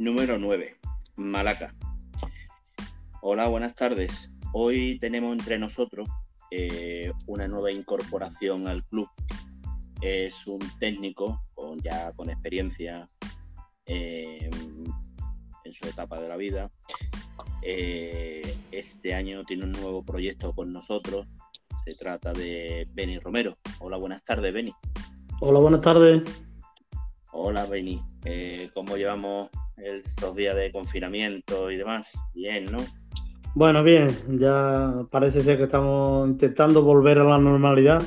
número 9, Malaca. Hola, buenas tardes. Hoy tenemos entre nosotros eh, una nueva incorporación al club. Es un técnico con, ya con experiencia eh, en su etapa de la vida. Eh, este año tiene un nuevo proyecto con nosotros. Se trata de Beni Romero. Hola, buenas tardes, Beni. Hola, buenas tardes. Hola, Beni. ¿Cómo llevamos estos días de confinamiento y demás? Bien, ¿no? Bueno, bien, ya parece ser que estamos intentando volver a la normalidad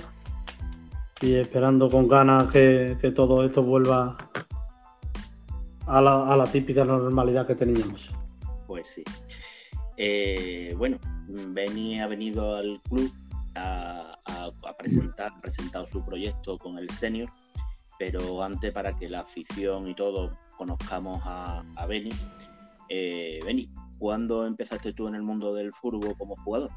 y esperando con ganas que, todo esto vuelva a la, típica normalidad que teníamos. Pues sí. Eh, bueno, Beni ha venido al club a, presentar, ha presentado su proyecto con el senior, pero antes para que la afición y todo conozcamos a, a Beni, eh, Beni, ¿cuándo empezaste tú en el mundo del fútbol como jugador?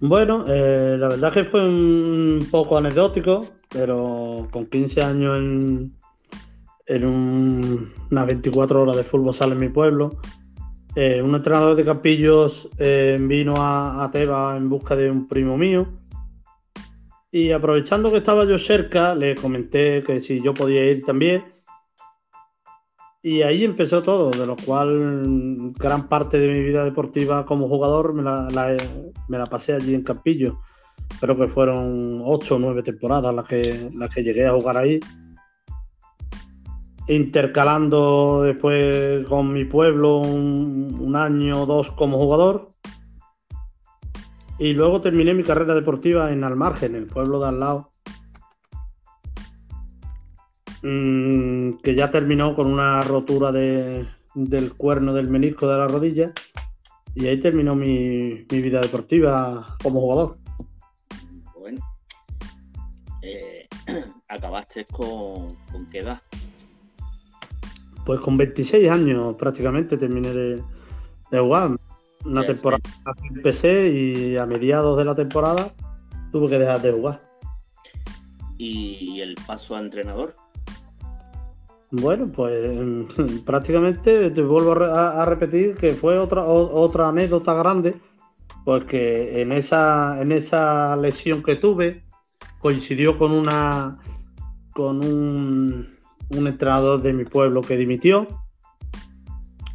Bueno, eh, la verdad que fue un poco anecdótico, pero con 15 años en, en unas 24 horas de fútbol sale en mi pueblo. Eh, un entrenador de Campillos eh, vino a, a, Teba en busca de un primo mío. Y aprovechando que estaba yo cerca, le comenté que si yo podía ir también. Y ahí empezó todo, de lo cual gran parte de mi vida deportiva como jugador me la, pasé allí en Campillo. Creo que fueron ocho o nueve temporadas las que, las que llegué a jugar ahí. Intercalando después con mi pueblo un, un año o dos como jugador. Y luego terminé mi carrera deportiva en Almargen, el pueblo de al lado, Mm, que ya terminó con una rotura de, del cuerno del menisco de la rodilla y ahí terminó mi, vida deportiva como jugador. Bueno, eh, acabaste con, con qué edad? Pues con 26 años prácticamente terminé de, jugar. Una temporada empecé y a mediados de la temporada tuve que dejar de jugar. ¿Y el paso a entrenador? Bueno, pues prácticamente te vuelvo a, repetir que fue otra, otra anécdota grande, pues que en esa, en esa lesión que tuve coincidió con una con un, un entrenador de mi pueblo que dimitió.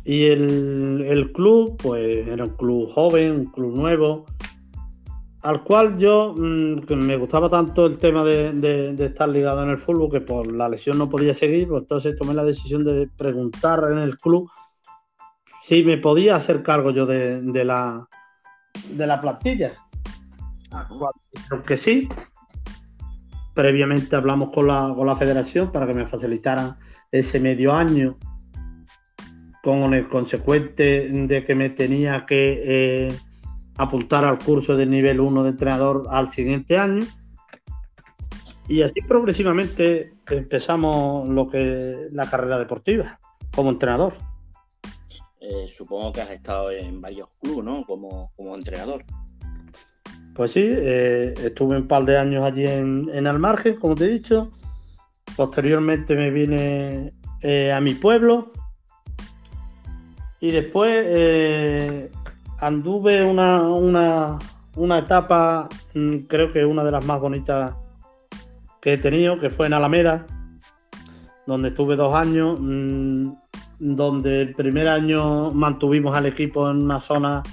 Y el, el club, pues era un club joven, un club nuevo, al cual yo mm, me gustaba tanto el tema de, estar ligado en el fútbol que por la lesión no podía seguir, pues entonces tomé la decisión de preguntar en el club si me podía hacer cargo yo de, la de la plantilla. Aunque sí, previamente hablamos con la, con la federación para que me facilitaran ese medio año con el consecuente de que me tenía que eh, apuntar al curso de nivel 1 de entrenador al siguiente año. Y así progresivamente empezamos lo que la carrera deportiva como entrenador. Eh, supongo que has estado en varios clubes, ¿no? Como, como entrenador. Pues sí, eh, estuve un par de años allí en, en Almargen, como te he dicho. Posteriormente me vine eh, a mi pueblo. Y después anduve una, una, etapa, mm, creo que una de las más bonitas que he tenido, que fue en Alameda, donde estuve dos años, mm, donde el primer año mantuvimos al equipo en una zona,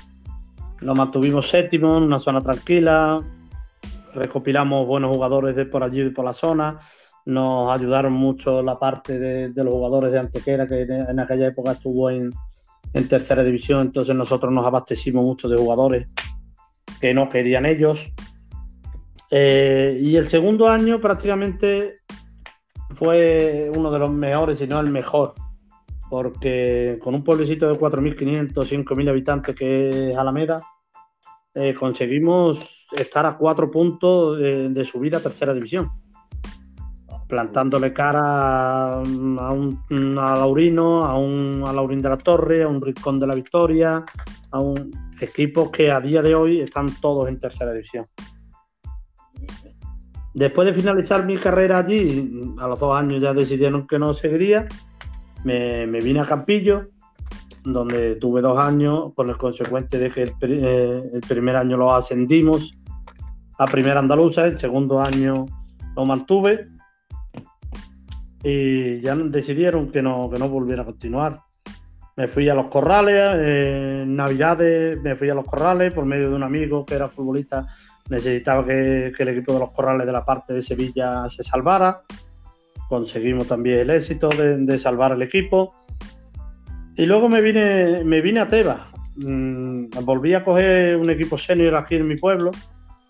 lo mantuvimos séptimo, en una zona tranquila, recopilamos buenos jugadores de por allí y por la zona, nos ayudaron mucho la parte de los jugadores de Antequera, que en aquella época estuvo en, en tercera división, entonces nosotros nos abastecimos mucho de jugadores que no querían ellos. Eh, y el segundo año prácticamente fue uno de los mejores, si no el mejor, porque con un pueblecito de 4.500, 5.000 habitantes que es Alameda, eh, conseguimos estar a cuatro puntos de subir a tercera división plantándole cara a un a Laurino, a un a Laurín de la Torre, a un Rincón de la Victoria, a un equipos que a día de hoy están todos en tercera división. Después de finalizar mi carrera allí, a los dos años ya decidieron que no seguiría me, vine a Campillo, donde tuve dos años, con el consecuente de que el, eh, el primer año lo ascendimos a primera andaluza, el segundo año lo mantuve y ya decidieron que no, que no volviera a continuar. Me fui a los corrales, en Navidades me fui a los corrales por medio de un amigo que era futbolista, necesitaba que, el equipo de los corrales de la parte de Sevilla se salvara. Conseguimos también el éxito de, salvar el equipo. Y luego me vine, me vine a Tebas. Mm, volví a coger un equipo senior aquí en mi pueblo,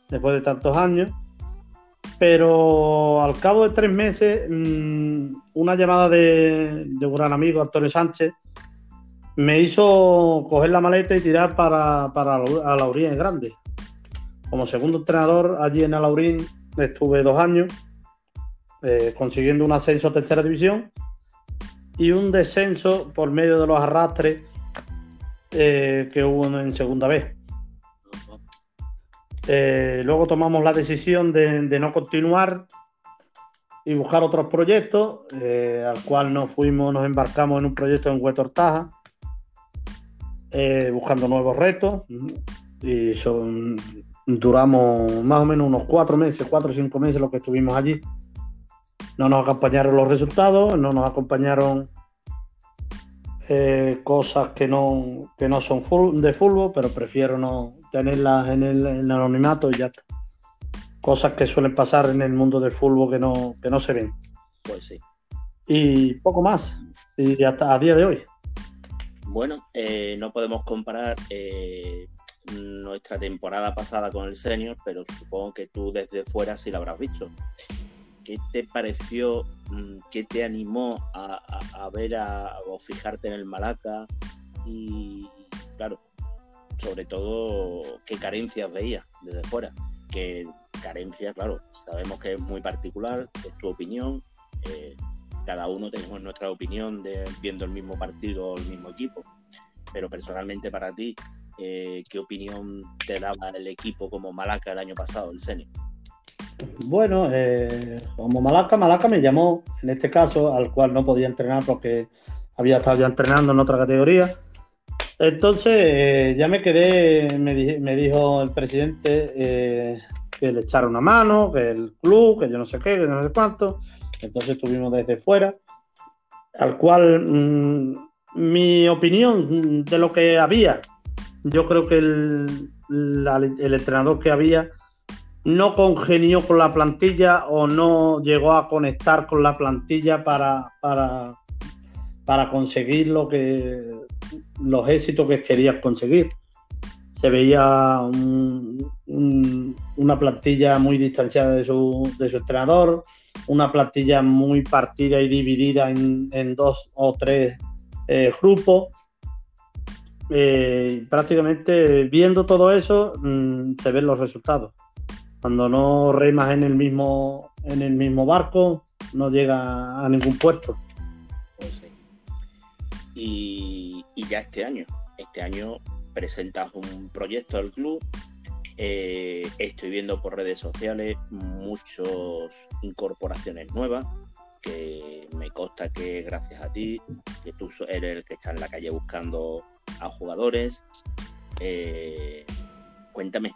después de tantos años pero al cabo de tres meses, mm, una llamada de, un gran amigo, Antonio Sánchez, me hizo coger la maleta y tirar para, para Alaurín Grande. Como segundo entrenador allí en Alaurín estuve dos años, eh, consiguiendo un ascenso a tercera división y un descenso por medio de los arrastres eh, que hubo en segunda vez. Eh, luego tomamos la decisión de, no continuar y buscar otros proyectos, eh, al cual nos fuimos, nos embarcamos en un proyecto en Huetortaja, eh, buscando nuevos retos. Y duramos más o menos unos cuatro meses, cuatro o cinco meses lo que estuvimos allí. No nos acompañaron los resultados, no nos acompañaron cosas que no, que no son de fútbol, pero prefiero no, tenerlas en el, anonimato y ya está. Cosas que suelen pasar en el mundo del fútbol que no, que no se ven. Pues sí. Y poco más. Y hasta a día de hoy. Bueno, eh, no podemos comparar eh, nuestra temporada pasada con el senior, pero supongo que tú desde fuera sí lo habrás visto. ¿Qué te pareció? Mm, ¿Qué te animó a, ver a, o fijarte en el Malaca? Y claro, sobre todo qué carencias veía desde fuera. Que carencias, claro, sabemos que es muy particular, es tu opinión. Eh, cada uno tenemos nuestra opinión de viendo el mismo partido o el mismo equipo. Pero personalmente para ti, eh, ¿qué opinión te daba el equipo como Malaca el año pasado, el Seni? Bueno, eh, como Malaca, Malaca me llamó, en este caso, al cual no podía entrenar porque había estado ya entrenando en otra categoría entonces eh, ya me quedé, me, dijo el presidente eh, que le echara una mano, que el club, que yo no sé qué, que no sé cuánto. Entonces estuvimos desde fuera, al cual mm, mi opinión de lo que había, yo creo que el, el entrenador que había no congenió con la plantilla o no llegó a conectar con la plantilla para, para, para conseguir lo que los éxitos que querías conseguir. Se veía una plantilla muy distanciada de su, entrenador, una plantilla muy partida y dividida en, dos o tres eh, grupos. Eh, prácticamente viendo todo eso mm, se ven los resultados. Cuando no remas en el mismo en el mismo barco, no llega a ningún puerto. Pues y, ya este año, este año presentas un proyecto al club. Eh, estoy viendo por redes sociales muchas incorporaciones nuevas que me consta que gracias a ti, que tú eres el que está en la calle buscando a jugadores. Eh, cuéntame,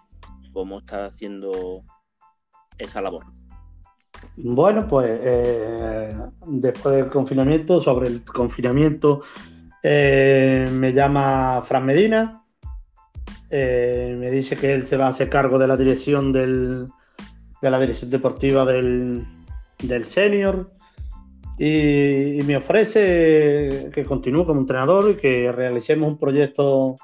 ¿cómo estás haciendo esa labor? Bueno, pues eh, después del confinamiento, sobre el confinamiento, eh, me llama Fran Medina, eh, me dice que él se va a hacer cargo de la dirección del, de la dirección deportiva del, del senior y, me ofrece que continúe como entrenador y que realicemos un proyecto,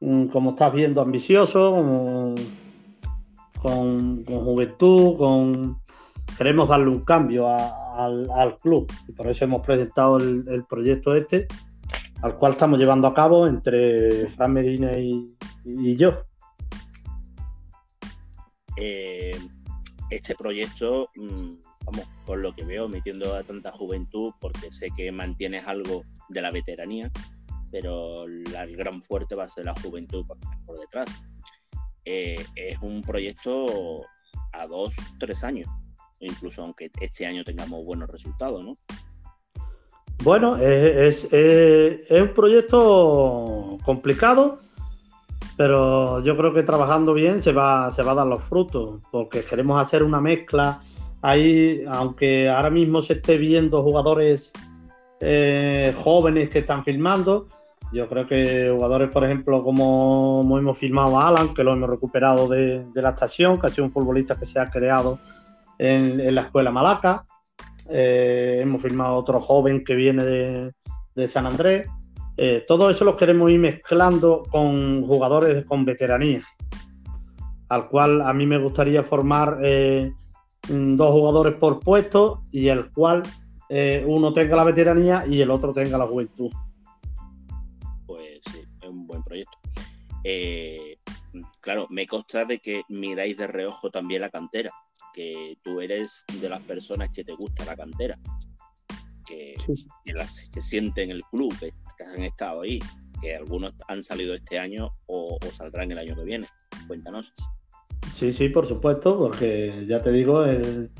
como estás viendo, ambicioso, con juventud, queremos darle un cambio al, club y por eso hemos presentado el, proyecto este, al cual estamos llevando a cabo entre Fran Medina y, yo. Eh, este proyecto, mm, vamos, por lo que veo, metiendo a tanta juventud, porque sé que mantienes algo de la veteranía, pero el gran fuerte va a ser la juventud por, detrás. Eh, es un proyecto a dos, tres años incluso aunque este año tengamos buenos resultados, ¿no? Bueno, es, un proyecto complicado, pero yo creo que trabajando bien se va, se va a dar los frutos, porque queremos hacer una mezcla ahí, aunque ahora mismo se esté viendo jugadores eh, jóvenes que están filmando, yo creo que jugadores, por ejemplo, como, hemos filmado a Alan, que lo hemos recuperado de, la estación, que ha sido un futbolista que se ha creado en la escuela Malaca, eh, hemos firmado otro joven que viene de, San Andrés. Eh, todo eso lo queremos ir mezclando con jugadores con veteranía, al cual a mí me gustaría formar eh, dos jugadores por puesto y el cual uno tenga la veteranía y el otro tenga la juventud. Claro, me consta de que miráis de reojo también la cantera que tú eres de las personas que te gusta la cantera, que, las, que sienten el club, que, han estado ahí, que algunos han salido este año o, saldrán el año que viene. Cuéntanos. Sí, sí, por supuesto, porque ya te digo, el,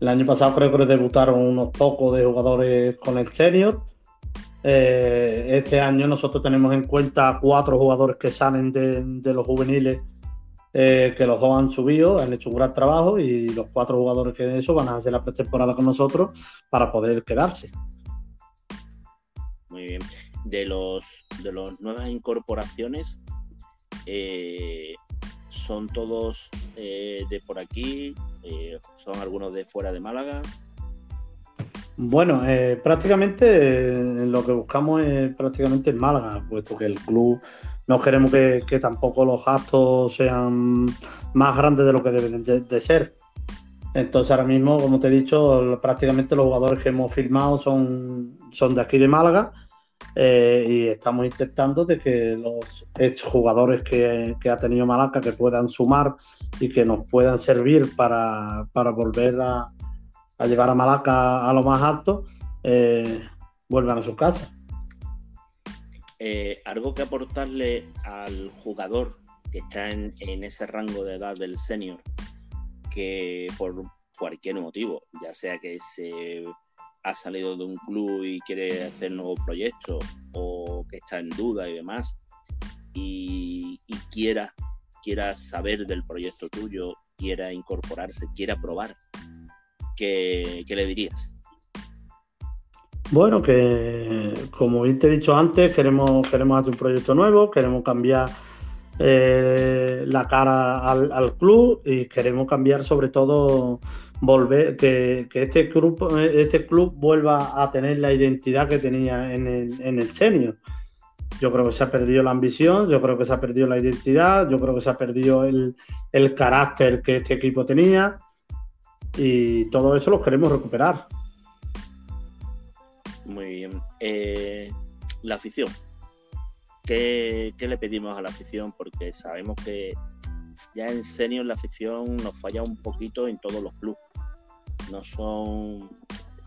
año pasado creo que debutaron unos pocos de jugadores con el senior. Eh, este año nosotros tenemos en cuenta cuatro jugadores que salen de, los juveniles eh, que los dos han subido, han hecho un gran trabajo y los cuatro jugadores que de eso van a hacer la pretemporada con nosotros para poder quedarse. Muy bien. De los de las nuevas incorporaciones, eh, son todos de por aquí, son algunos de fuera de Málaga. Bueno, prácticamente lo que buscamos es prácticamente en Málaga, puesto que el club no queremos que, tampoco los gastos sean más grandes de lo que deben de, ser. Entonces ahora mismo, como te he dicho, prácticamente los jugadores que hemos firmado son, son de aquí de Málaga eh, y estamos intentando de que los exjugadores que, que ha tenido Málaga que puedan sumar y que nos puedan servir para, volver a, llevar a Malaca a lo más alto, eh, vuelvan a su casa. Eh, algo que aportarle al jugador que está en, ese rango de edad del senior, que por cualquier motivo, ya sea que se ha salido de un club y quiere hacer nuevos proyectos o que está en duda y demás, y, quiera, quiera saber del proyecto tuyo, quiera incorporarse, quiera probar, ¿qué, le dirías? Bueno, que como bien te he dicho antes, queremos, queremos hacer un proyecto nuevo, queremos cambiar eh, la cara al, club y queremos cambiar sobre todo volver que, este club este club vuelva a tener la identidad que tenía en el, en el senior. Yo creo que se ha perdido la ambición, yo creo que se ha perdido la identidad, yo creo que se ha perdido el, el carácter que este equipo tenía y todo eso lo queremos recuperar. Muy bien. Eh, la afición. ¿Qué, le pedimos a la afición? Porque sabemos que ya en senior la afición nos falla un poquito en todos los clubes. No son,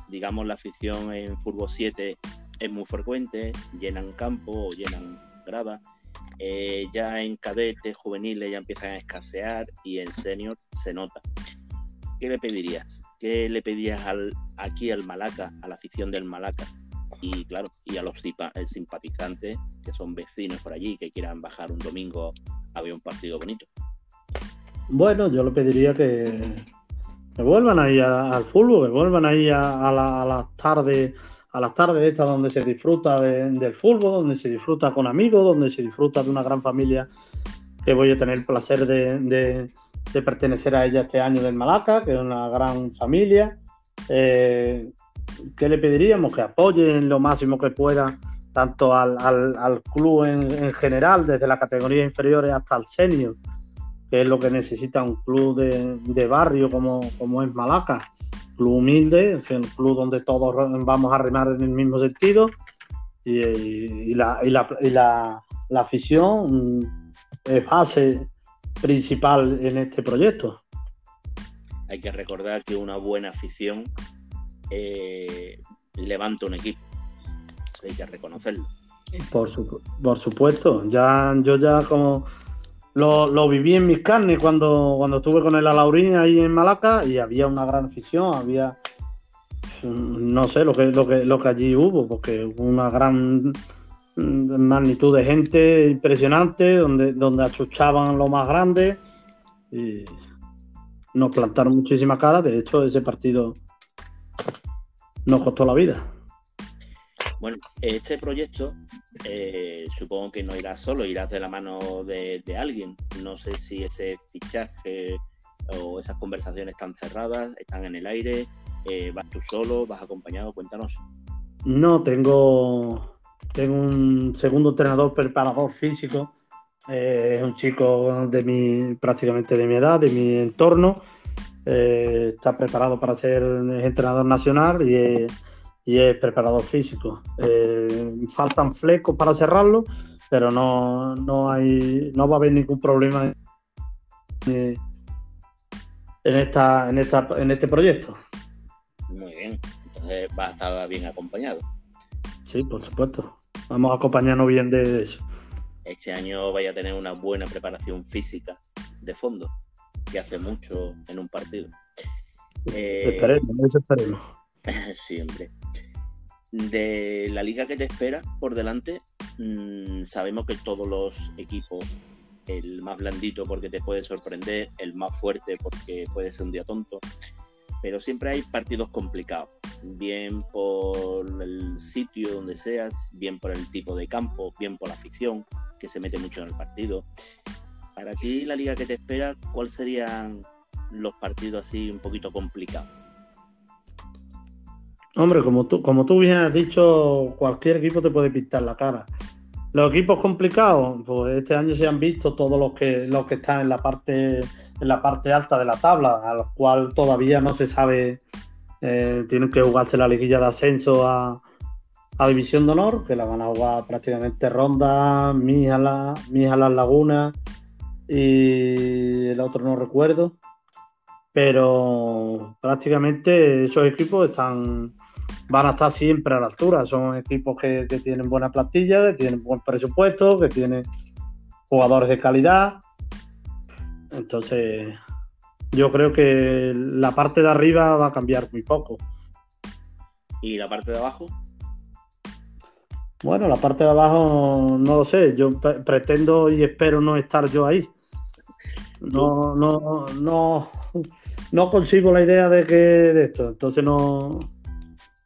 digamos, la afición en Fútbol 7 es muy frecuente, llenan campo o llenan grada. Eh, ya en cadetes, juveniles ya empiezan a escasear y en senior se nota. ¿Qué le pedirías? ¿Qué le pedías al, aquí al Malaca, a la afición del Malaca? Y claro, y a los simpatizantes que son vecinos por allí, que quieran bajar un domingo a ver un partido bonito. Bueno, yo le pediría que, que vuelvan ahí al fútbol, que vuelvan ahí a, las tardes a las tardes estas donde se disfruta del fútbol, donde se disfruta con amigos, donde se disfruta de una gran familia que voy a tener el placer de pertenecer a ella este año del Malaca, que es una gran familia. Eh, ¿Qué le pediríamos? Que apoyen lo máximo que pueda tanto al, club en, general, desde las categorías inferiores hasta el senior, que es lo que necesita un club de, barrio como, como es Malaca. Club humilde, un club donde todos vamos a remar en el mismo sentido y, la, y la, la afición es base principal en este proyecto. Hay que recordar que una buena afición eh, levanta un equipo. Hay que reconocerlo. Por, por supuesto, ya yo ya como lo, viví en mis carnes cuando, cuando estuve con el Alaurín ahí en Malaca y había una gran afición, había no sé lo que, lo que, lo que allí hubo, porque hubo una gran magnitud de gente impresionante, donde, donde achuchaban lo más grande y nos plantaron muchísima cara. De hecho, ese partido nos costó la vida. Bueno, este proyecto eh, supongo que no irás solo, irás de la mano de, alguien. No sé si ese fichaje o esas conversaciones están cerradas, están en el aire, eh, vas tú solo, vas acompañado, cuéntanos. No, tengo, tengo un segundo entrenador preparador físico, eh, es un chico de mi, prácticamente de mi edad, de mi entorno, está preparado para ser entrenador nacional y y es preparador físico. Eh, faltan flecos para cerrarlo, pero no, no, hay, no va a haber ningún problema en, esta, en, esta, en este proyecto. Muy bien, entonces va a estar bien acompañado. Sí, por supuesto. Vamos a acompañarnos bien de eso. Este año vaya a tener una buena preparación física de fondo, que hace mucho en un partido. Eh, esperemos, eso esperemos. Siempre. De la liga que te espera por delante, mm, sabemos que todos los equipos, el más blandito porque te puede sorprender, el más fuerte porque puede ser un día tonto, pero siempre hay partidos complicados, bien por el sitio donde seas, bien por el tipo de campo, bien por la afición, que se mete mucho en el partido. Para ti, la liga que te espera, ¿cuáles serían los partidos así un poquito complicados? Hombre, como tú, como tú bien has dicho, cualquier equipo te puede pintar la cara. Los equipos complicados, pues este año se han visto todos los que los que están en la parte en la parte alta de la tabla, a los cuales todavía no se sabe, eh, tienen que jugarse la liguilla de ascenso a, División de Honor, que la van a jugar prácticamente Ronda, Mijala, Las Lagunas y el otro no recuerdo pero prácticamente esos equipos están van a estar siempre a la altura. Son equipos que, tienen buena plantilla, que tienen buen presupuesto, que tienen jugadores de calidad. Entonces, yo creo que la parte de arriba va a cambiar muy poco. ¿Y la parte de abajo? Bueno, la parte de abajo no lo sé. Yo pretendo y espero no estar yo ahí. No, no, no no consigo la idea de que de esto, entonces no,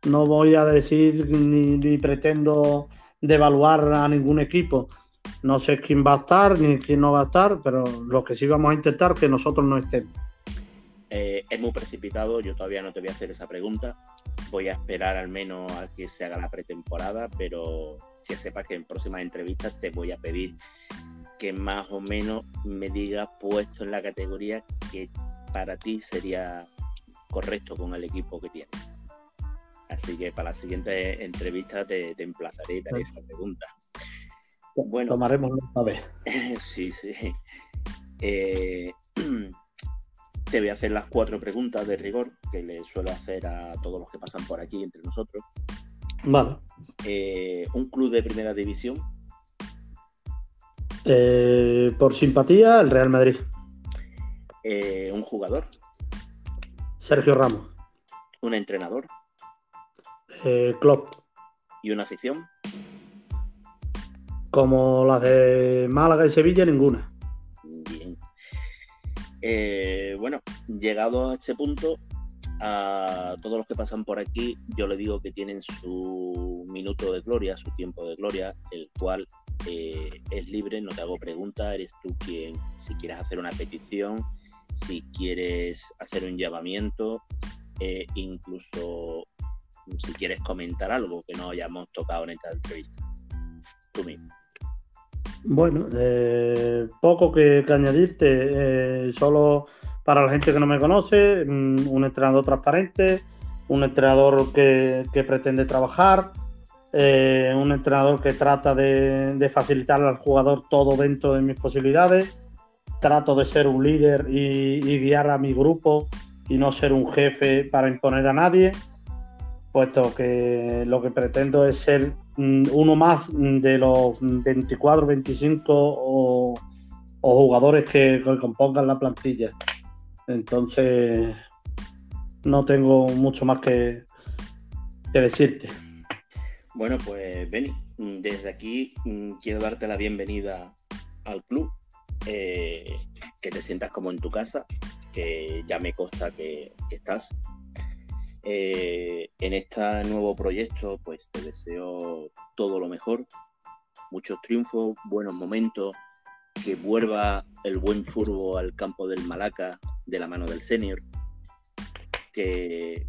no voy a decir ni, pretendo devaluar a ningún equipo. No sé quién va a estar ni quién no va a estar, pero lo que sí vamos a intentar que nosotros no estemos. Eh, es muy precipitado, yo todavía no te voy a hacer esa pregunta. Voy a esperar al menos a que se haga la pretemporada, pero que sepas que en próximas entrevistas te voy a pedir que más o menos me digas puesto en la categoría que para ti sería correcto con el equipo que tienes. Así que para la siguiente entrevista te, emplazaré y te haré esa pregunta. Bueno, tomaremos una vez. sí, sí. Eh, te voy a hacer las cuatro preguntas de rigor que le suelo hacer a todos los que pasan por aquí entre nosotros. Vale. Eh, un club de primera división. Eh, por simpatía, el Real Madrid. Eh, un jugador. Sergio Ramos. Un entrenador. Eh, Klopp. ¿Y una afición? Como las de Málaga y Sevilla, ninguna. Eh, bueno, llegado a este punto, a todos los que pasan por aquí, yo le digo que tienen su minuto de gloria, su tiempo de gloria, el cual es libre, no te hago pregunta, eres tú quien, si quieres hacer una petición, si quieres hacer un llamamiento, eh, incluso si quieres comentar algo que no hayamos tocado en esta entrevista. Tú mismo. Bueno, eh, poco que, añadirte, eh, solo para la gente que no me conoce, mm, un entrenador transparente, un entrenador que, pretende trabajar, un entrenador que trata de, de facilitar al jugador todo dentro de mis posibilidades. Trato de ser un líder y, guiar a mi grupo y no ser un jefe para imponer a nadie, puesto que lo que pretendo es ser mm, uno más de los 24, 25 o, jugadores que, compongan la plantilla. Entonces, no tengo mucho más que, decirte. Bueno, pues Benny, desde aquí mm, quiero darte la bienvenida al club, eh, que te sientas como en tu casa, que ya me consta que, estás. Eh, en este nuevo proyecto, pues te deseo todo lo mejor, muchos triunfos, buenos momentos, que vuelva el buen furbo al campo del Malaca de la mano del senior, que,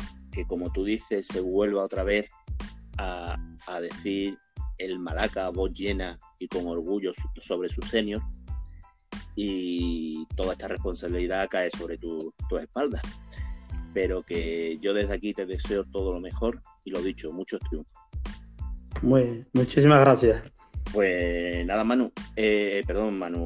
como tú dices se vuelva otra vez a, decir el Malaca voz llena y con orgullo sobre su senior y toda esta responsabilidad cae sobre tus tu espaldas. Pero que yo desde aquí te deseo todo lo mejor y lo dicho, muchos triunfos. Muy, muchísimas gracias. Pues nada, Manu, eh, perdón, Manu,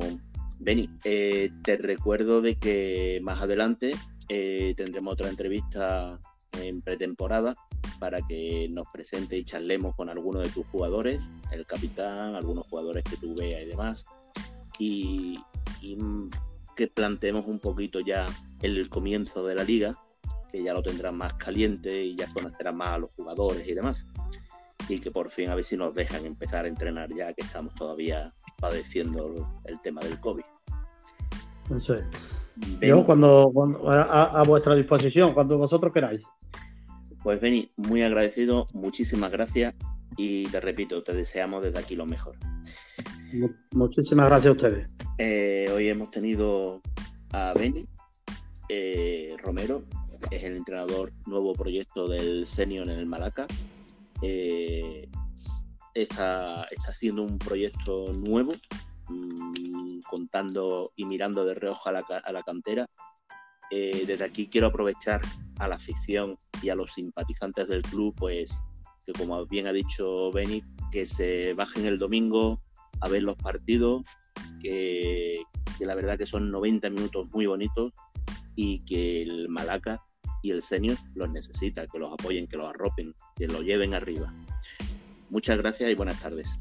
Beni, eh, te recuerdo de que más adelante eh, tendremos otra entrevista en pretemporada para que nos presente y charlemos con algunos de tus jugadores, el capitán, algunos jugadores que tú veas y demás, y, que planteemos un poquito ya el comienzo de la liga, que ya lo tendrán más caliente y ya conocerán más a los jugadores y demás y que por fin a ver si nos dejan empezar a entrenar ya que estamos todavía padeciendo el tema del COVID. Eso es. Yo cuando, a, vuestra disposición, cuando vosotros queráis. Pues Beni, muy agradecido, muchísimas gracias y te repito, te deseamos desde aquí lo mejor. Muchísimas gracias a ustedes. Eh, hoy hemos tenido a Beni eh, Romero, es el entrenador nuevo proyecto del Senior en el Malaca. Eh, está, está haciendo un proyecto nuevo, mm, contando y mirando de reojo a la, cantera. Eh, desde aquí quiero aprovechar a la afición y a los simpatizantes del club, pues que como bien ha dicho Benny, que se bajen el domingo a ver los partidos, que, que la verdad que son 90 minutos muy bonitos y que el Malaca y el senior los necesita, que los apoyen, que los arropen, que lo lleven arriba. Muchas gracias y buenas tardes.